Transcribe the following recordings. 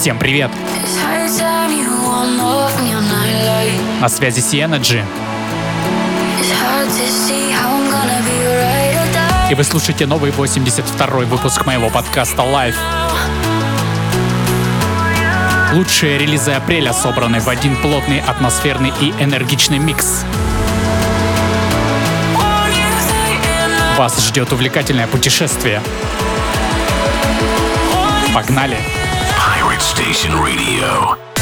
Всем привет! На связи Сиэнаджи. И вы слушаете новый 82-й выпуск моего подкаста Life. Лучшие релизы апреля собраны в один плотный, атмосферный и энергичный микс. Вас ждет увлекательное путешествие. Погнали! Погнали! Station Radio.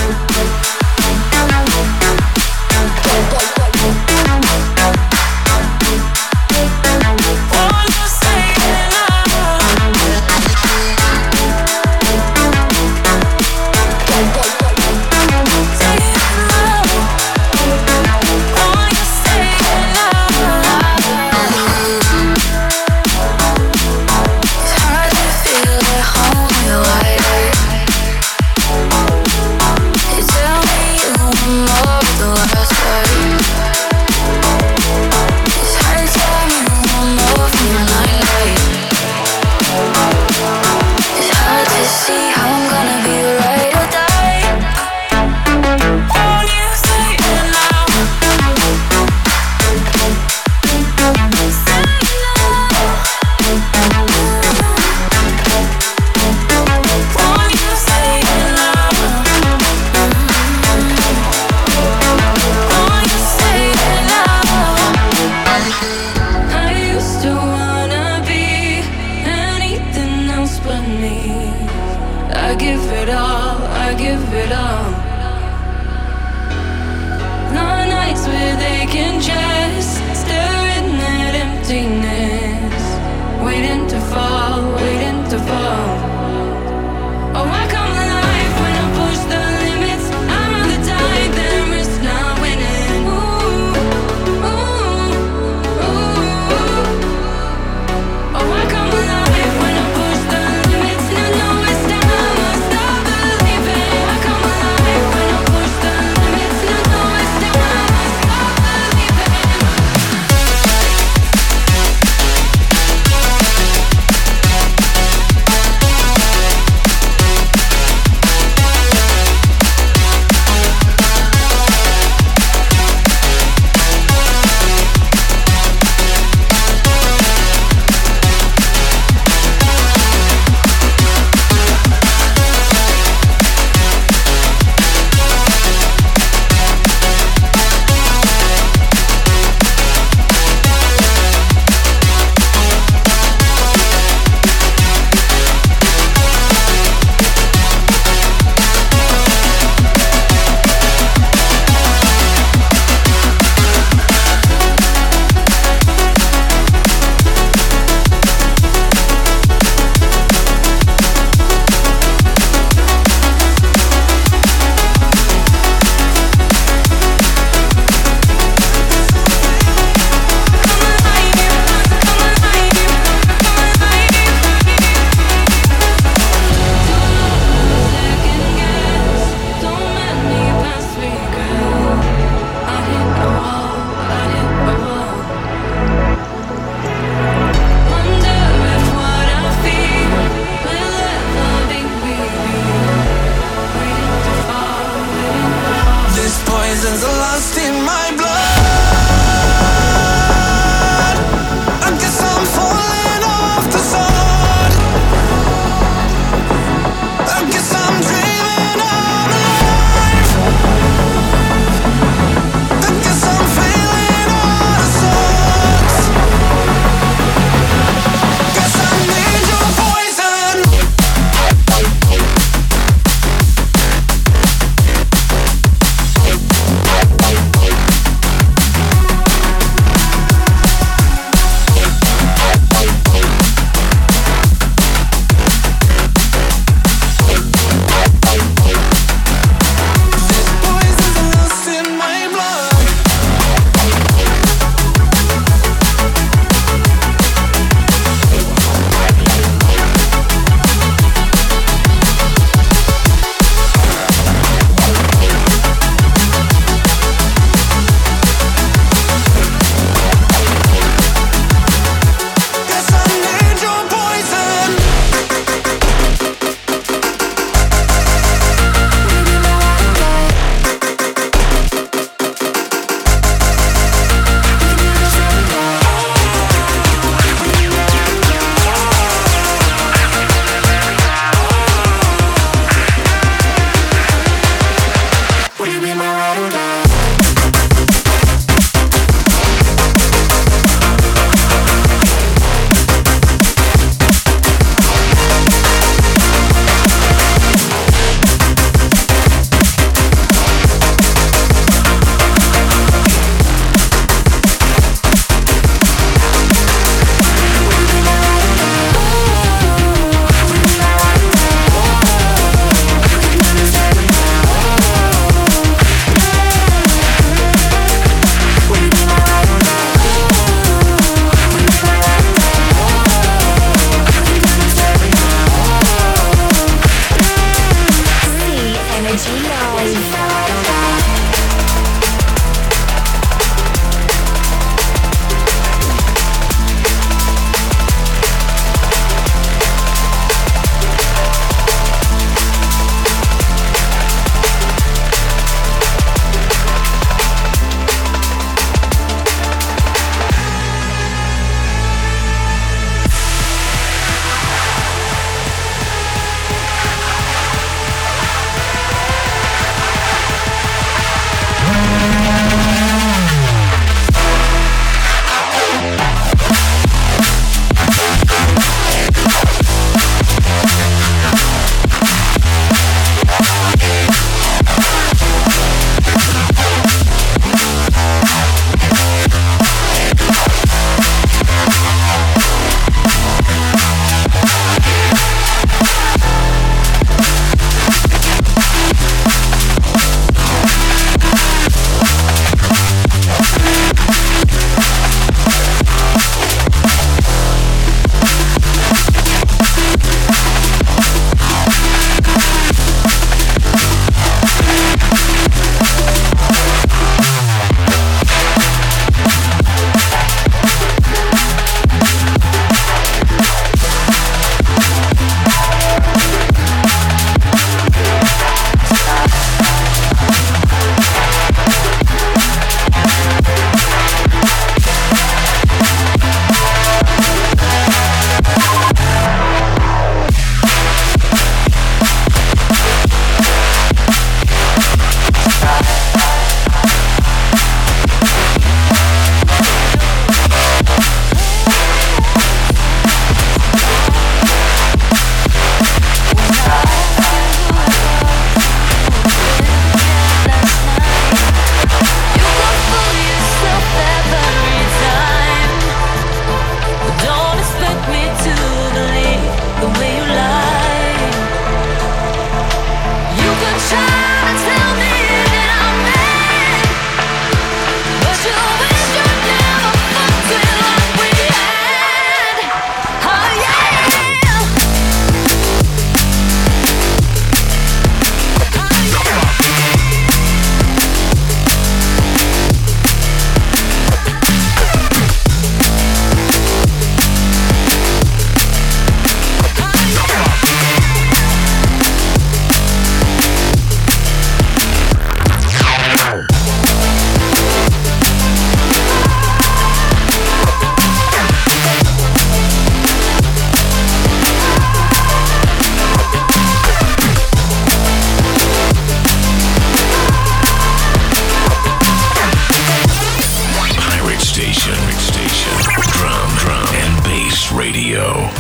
Radio.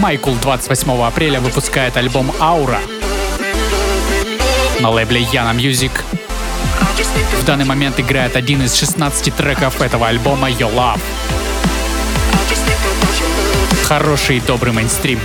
Майкл 28 апреля выпускает альбом «Аура» на лейбле Яна Music. В данный момент играет один из 16 треков этого альбома «Your Love». Хороший и добрый мейнстрим.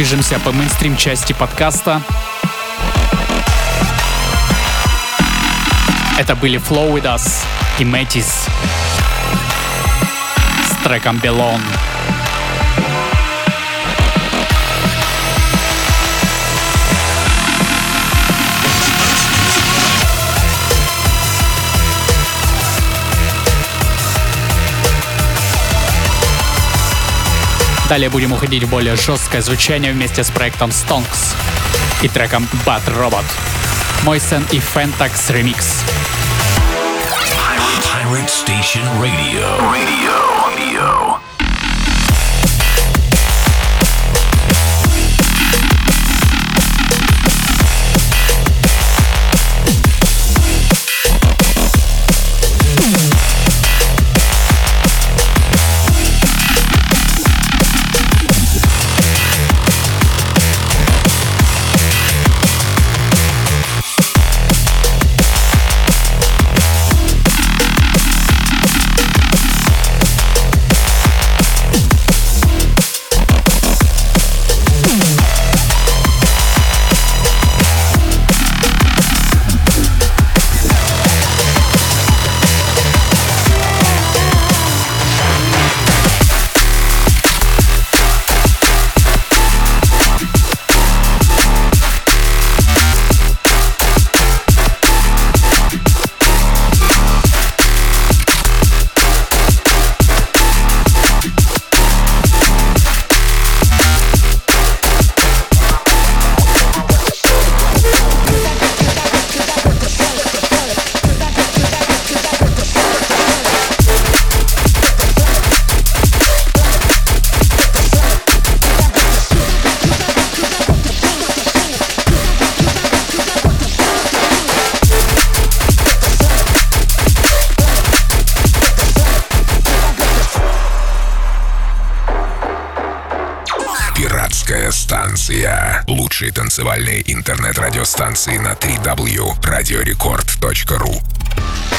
Движемся по мейнстрим части подкаста. Это были Flow With Us и Metis с треком Belong. Далее будем уходить в более жесткое звучание вместе с проектом Stonks и треком Bad Robot. Мой сын и Fentax Remix. Pirate Station Radio. Radio. Radio. Лучшие танцевальные интернет-радиостанции на 3w radiorecord.ru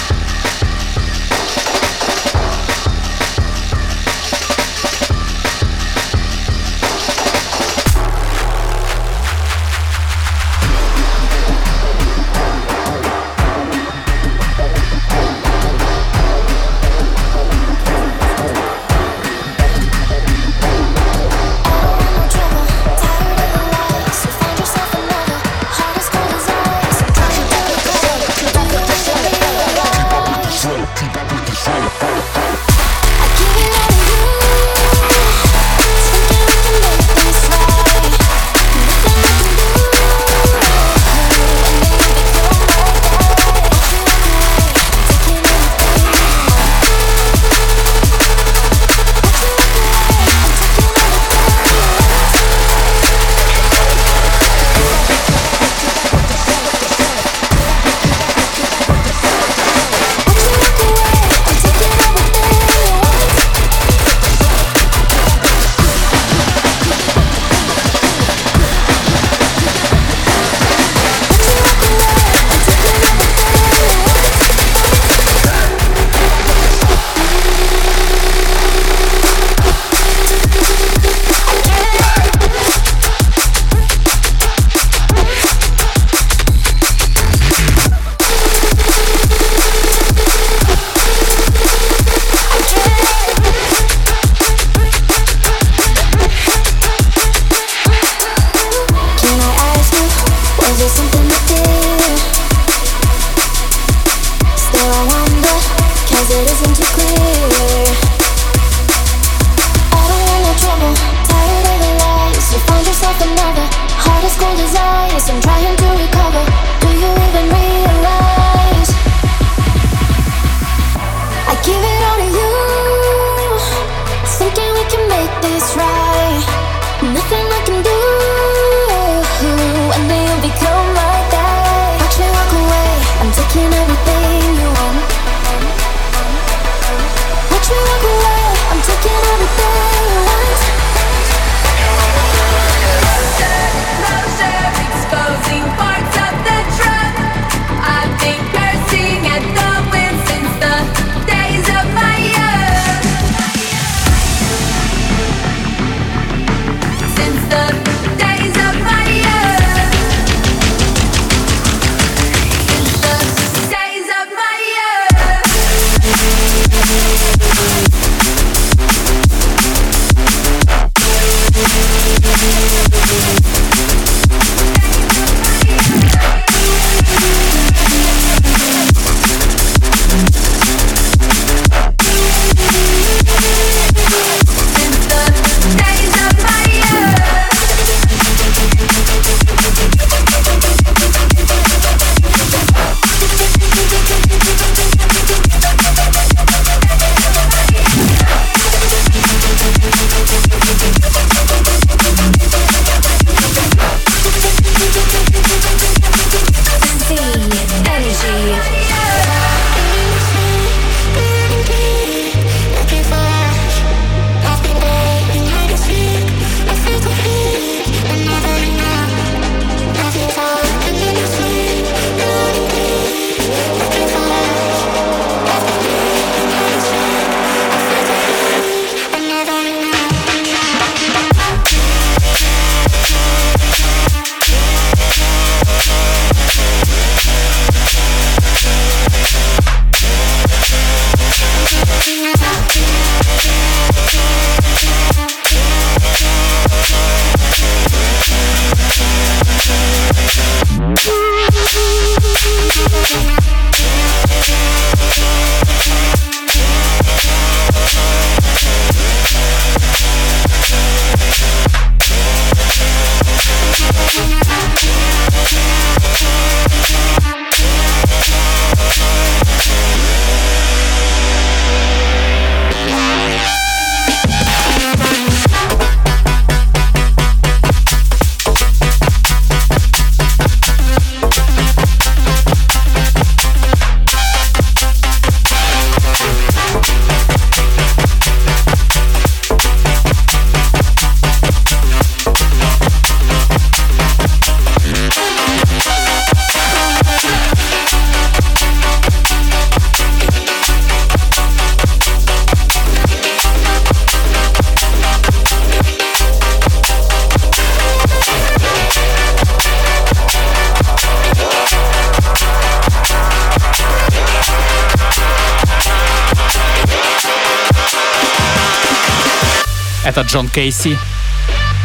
Это Джон Кейси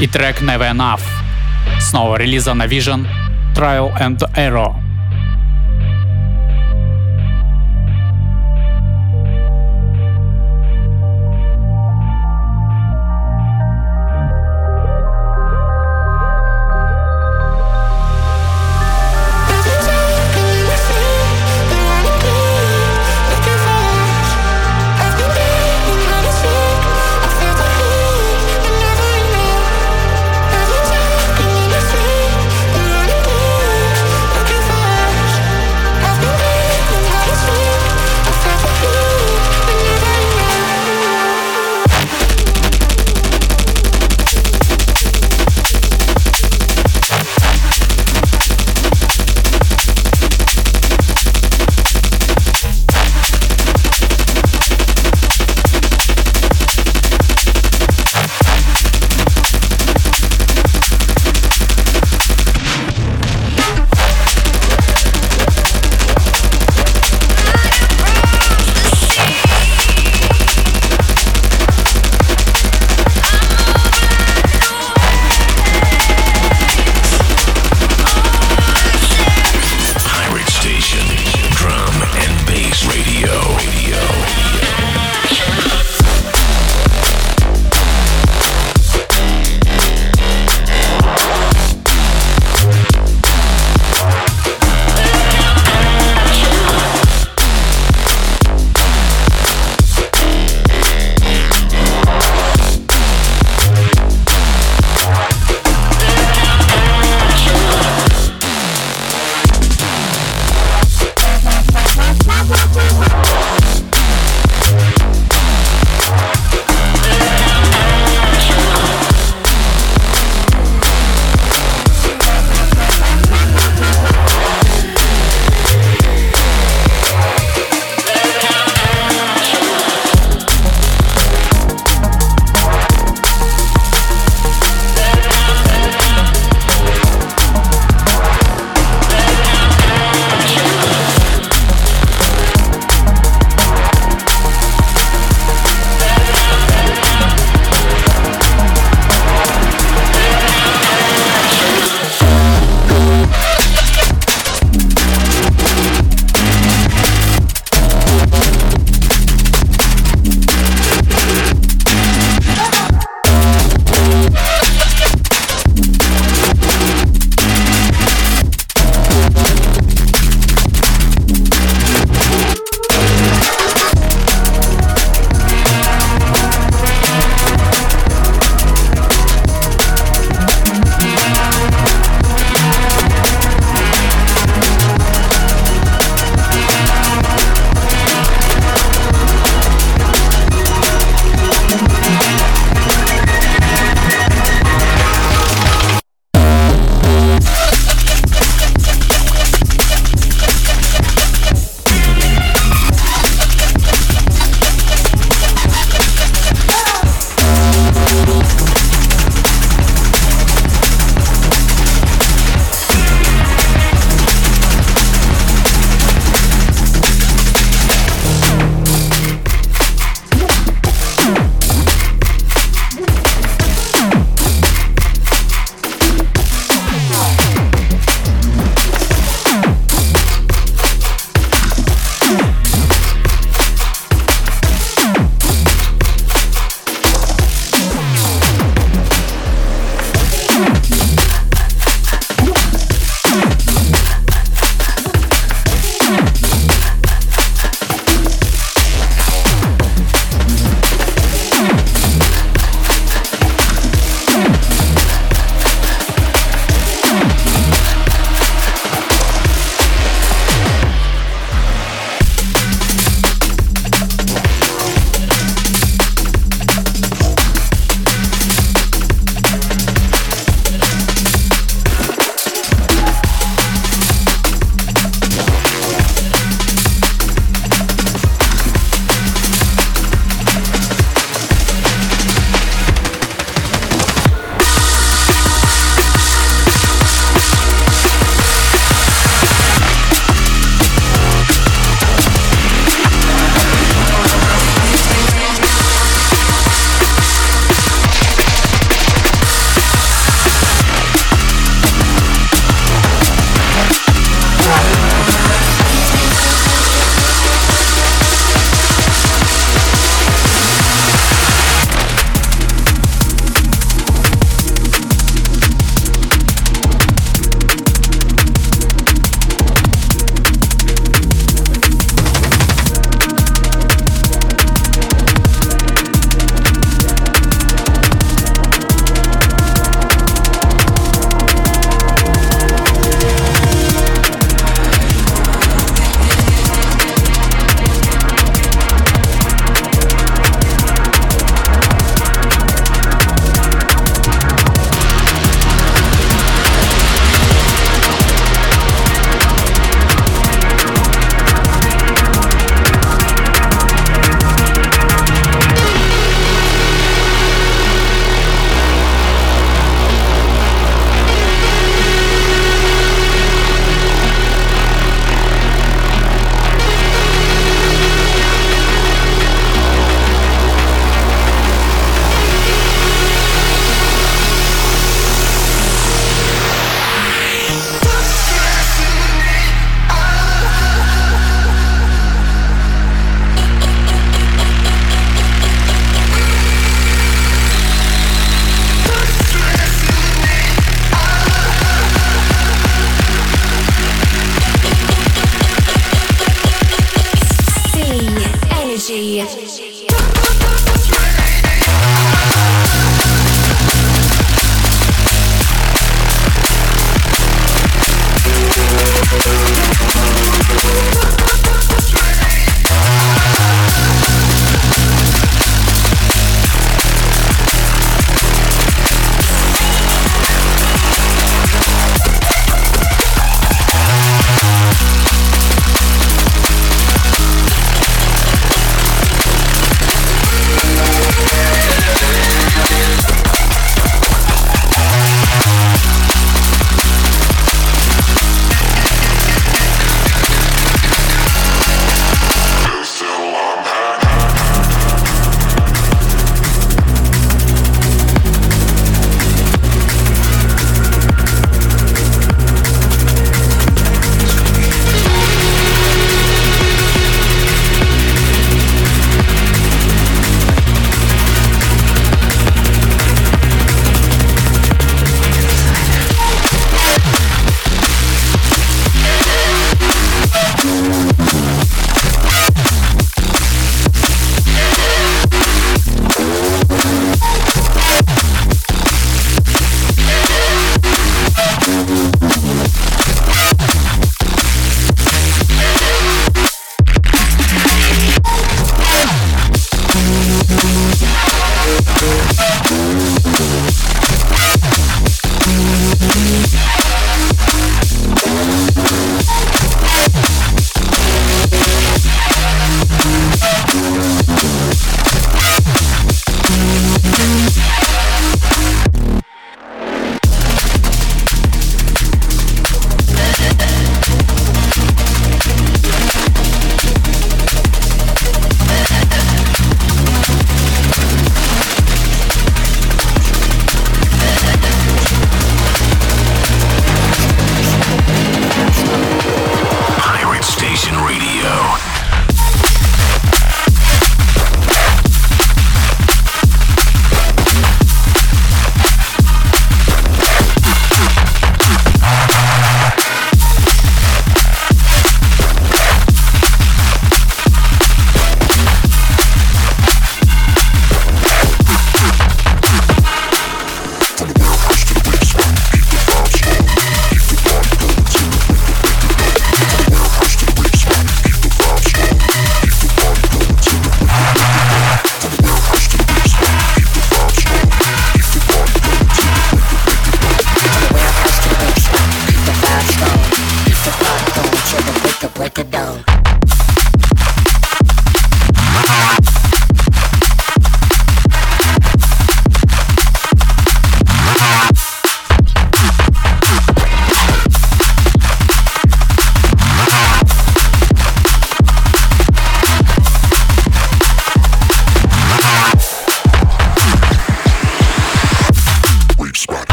и трек Never Enough. Снова релиза на Vision Trial and Error.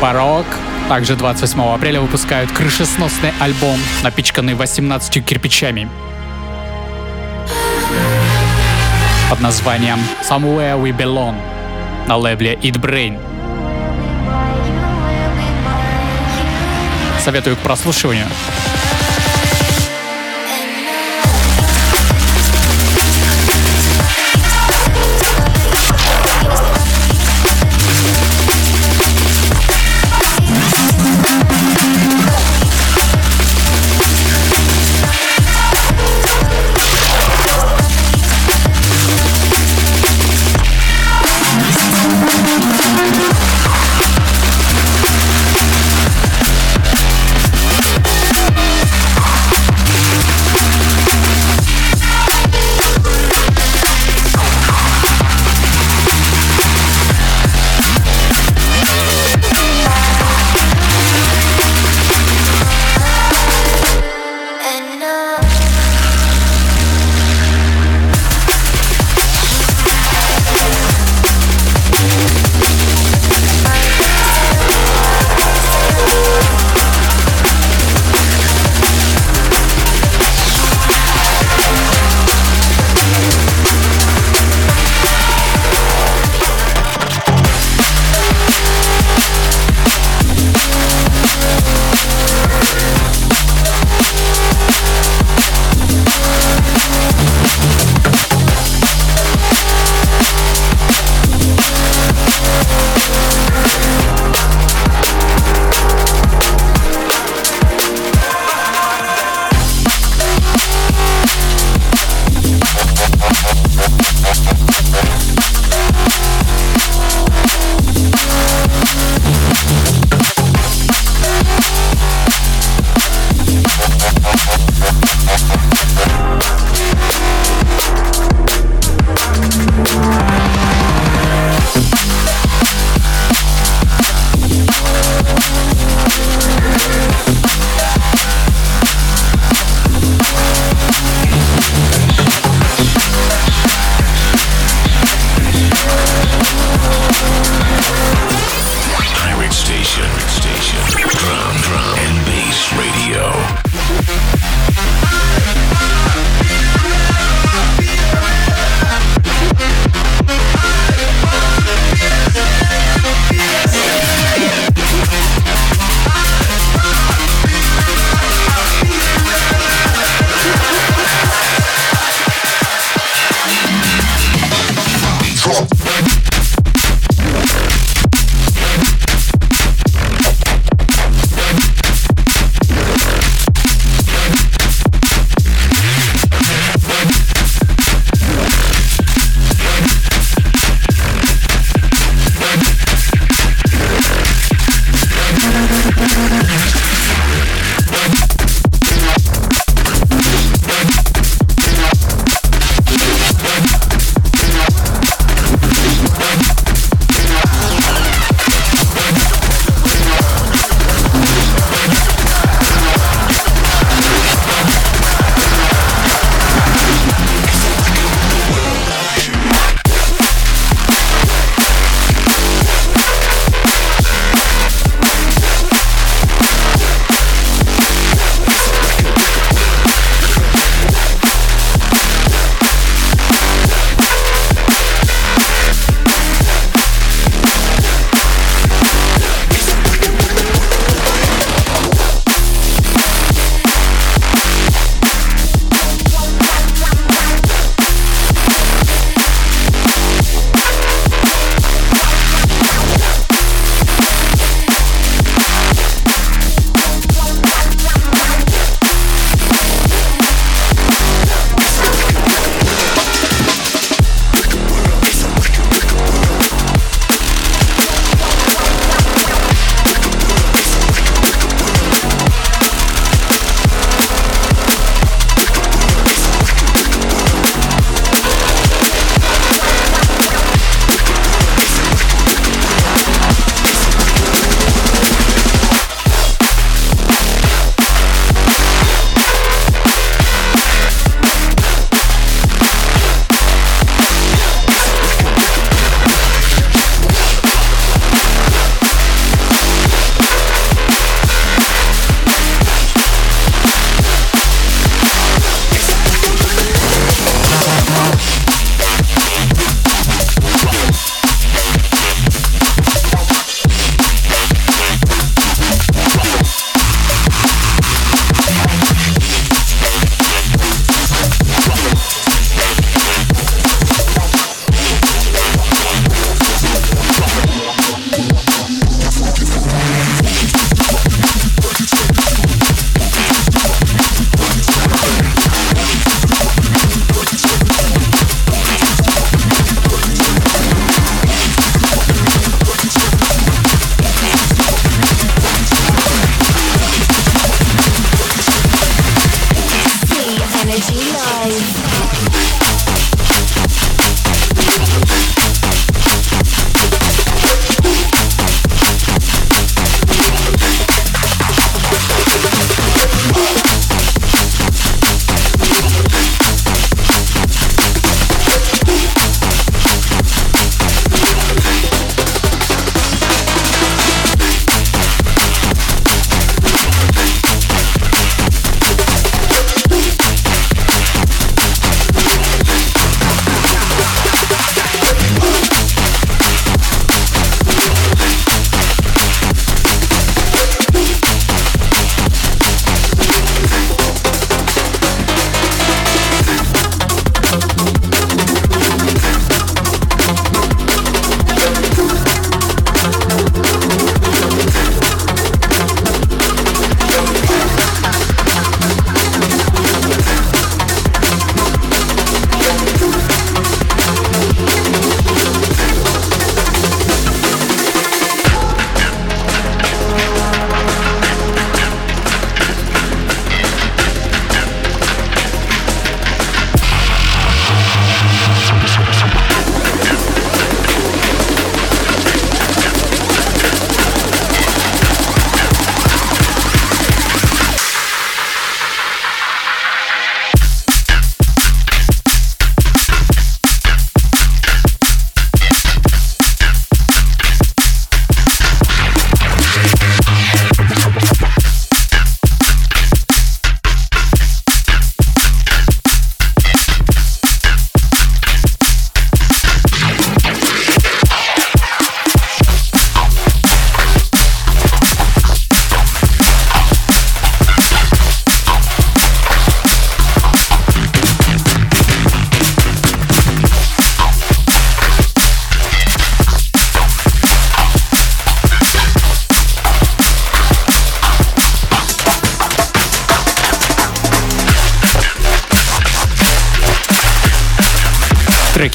Барок также 28 апреля выпускают крышесносный альбом, напичканный 18 кирпичами. Под названием Somewhere We Belong на лейбле Eat Brain. Советую к прослушиванию.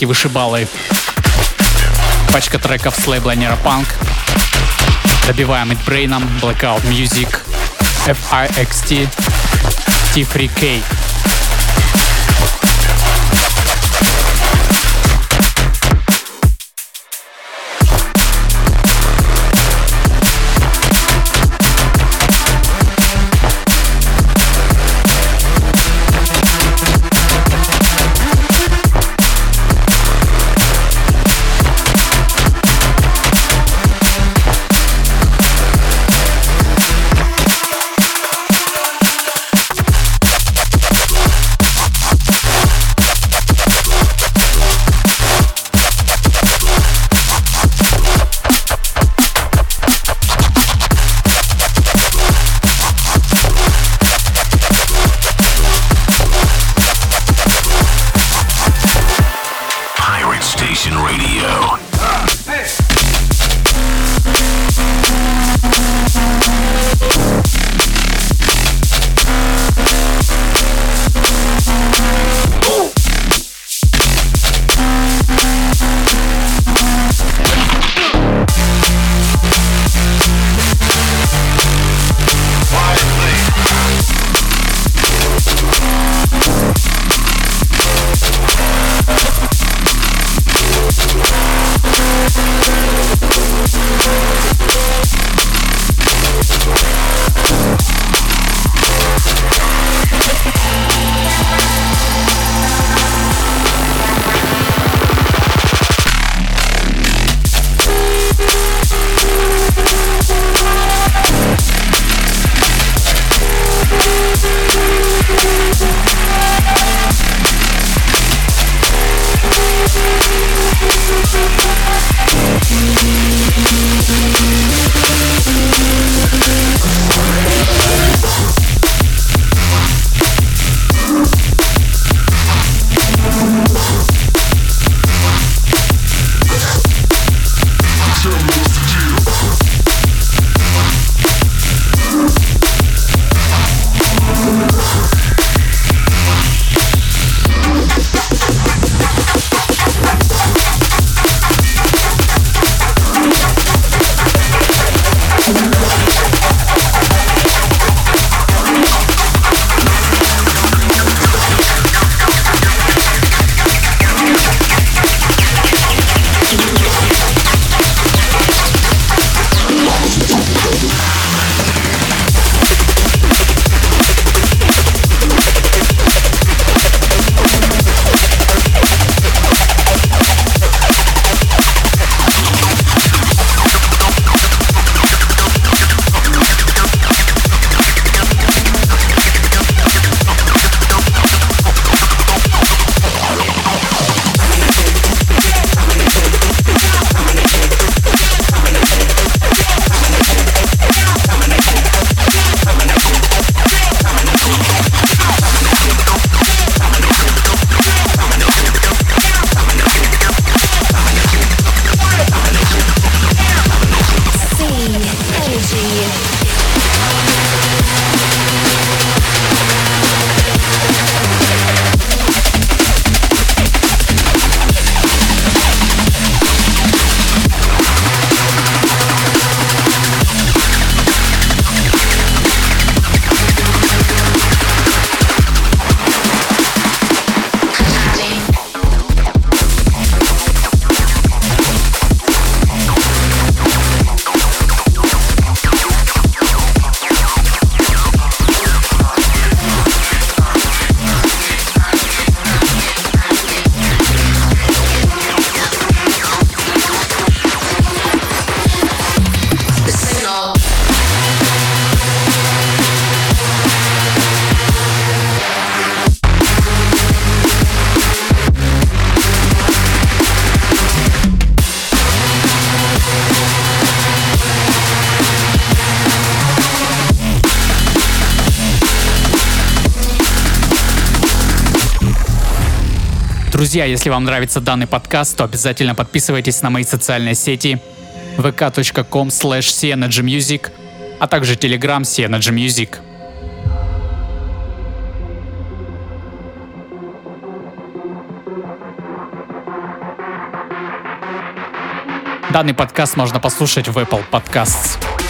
Треки вышибалы. Пачка треков с лейбла Neuropunk. Добиваем Midbrain, Blackout Music, FIXT, T3K. Друзья, если вам нравится данный подкаст, то обязательно подписывайтесь на мои социальные сети vk.com slash а также Telegram cnergymusic. Данный подкаст можно послушать в Apple Podcasts.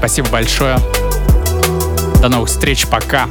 Спасибо большое. До новых встреч. Пока.